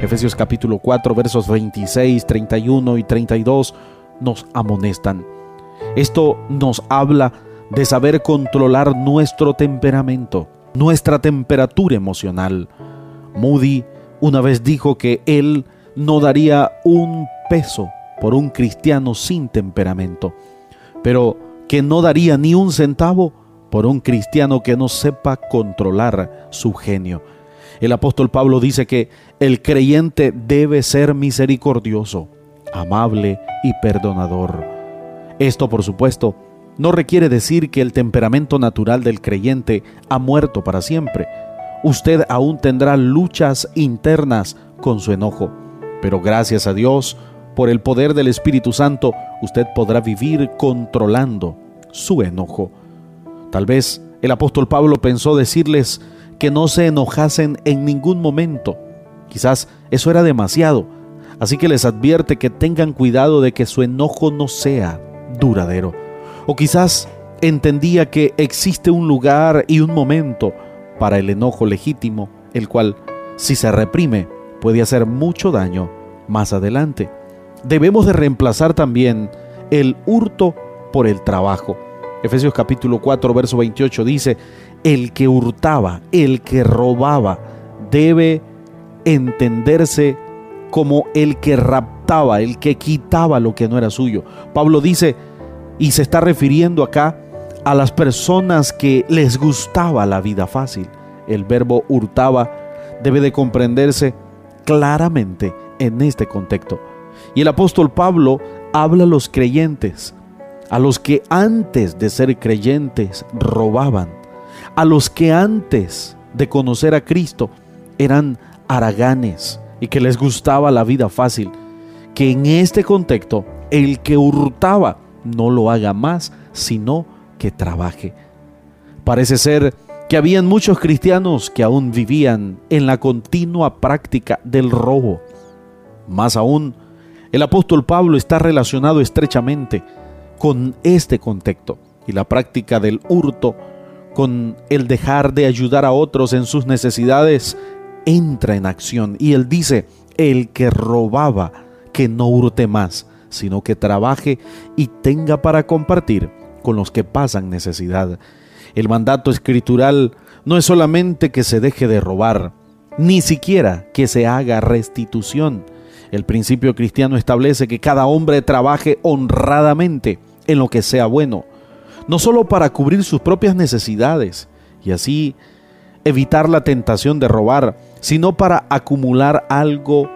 Efesios capítulo 4 versos 26, 31 y 32 nos amonestan. Esto nos habla de saber controlar nuestro temperamento, nuestra temperatura emocional. Moody una vez dijo que él no daría un peso por un cristiano sin temperamento, pero que no daría ni un centavo por un cristiano que no sepa controlar su genio. El apóstol Pablo dice que el creyente debe ser misericordioso, amable y perdonador. Esto, por supuesto, no requiere decir que el temperamento natural del creyente ha muerto para siempre. Usted aún tendrá luchas internas con su enojo, pero gracias a Dios, por el poder del Espíritu Santo, usted podrá vivir controlando su enojo. Tal vez el apóstol Pablo pensó decirles que no se enojasen en ningún momento. Quizás eso era demasiado, así que les advierte que tengan cuidado de que su enojo no sea duradero. O quizás entendía que existe un lugar y un momento para el enojo legítimo, el cual, si se reprime, puede hacer mucho daño más adelante. Debemos de reemplazar también el hurto por el trabajo. Efesios capítulo 4, verso 28 dice, el que hurtaba, el que robaba, debe entenderse como el que raptaba, el que quitaba lo que no era suyo. Pablo dice, y se está refiriendo acá a las personas que les gustaba la vida fácil. El verbo hurtaba debe de comprenderse claramente en este contexto. Y el apóstol Pablo habla a los creyentes, a los que antes de ser creyentes robaban, a los que antes de conocer a Cristo eran haraganes y que les gustaba la vida fácil, que en este contexto el que hurtaba no lo haga más, sino que trabaje. Parece ser que habían muchos cristianos que aún vivían en la continua práctica del robo. Más aún, el apóstol Pablo está relacionado estrechamente con este contexto y la práctica del hurto, con el dejar de ayudar a otros en sus necesidades, entra en acción. Y él dice, el que robaba, que no hurte más, sino que trabaje y tenga para compartir con los que pasan necesidad. El mandato escritural no es solamente que se deje de robar, ni siquiera que se haga restitución. El principio cristiano establece que cada hombre trabaje honradamente en lo que sea bueno, no solo para cubrir sus propias necesidades y así evitar la tentación de robar, sino para acumular algo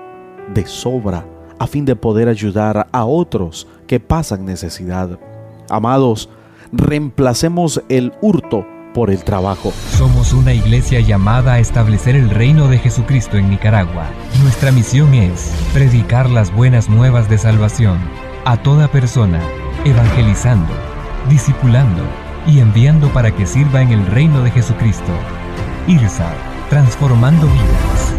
de sobra a fin de poder ayudar a otros que pasan necesidad. Amados, reemplacemos el hurto por el trabajo. Somos una iglesia llamada a establecer el reino de Jesucristo en Nicaragua. Nuestra misión es predicar las buenas nuevas de salvación a toda persona, evangelizando, discipulando y enviando para que sirva en el reino de Jesucristo. IRSA, transformando vidas.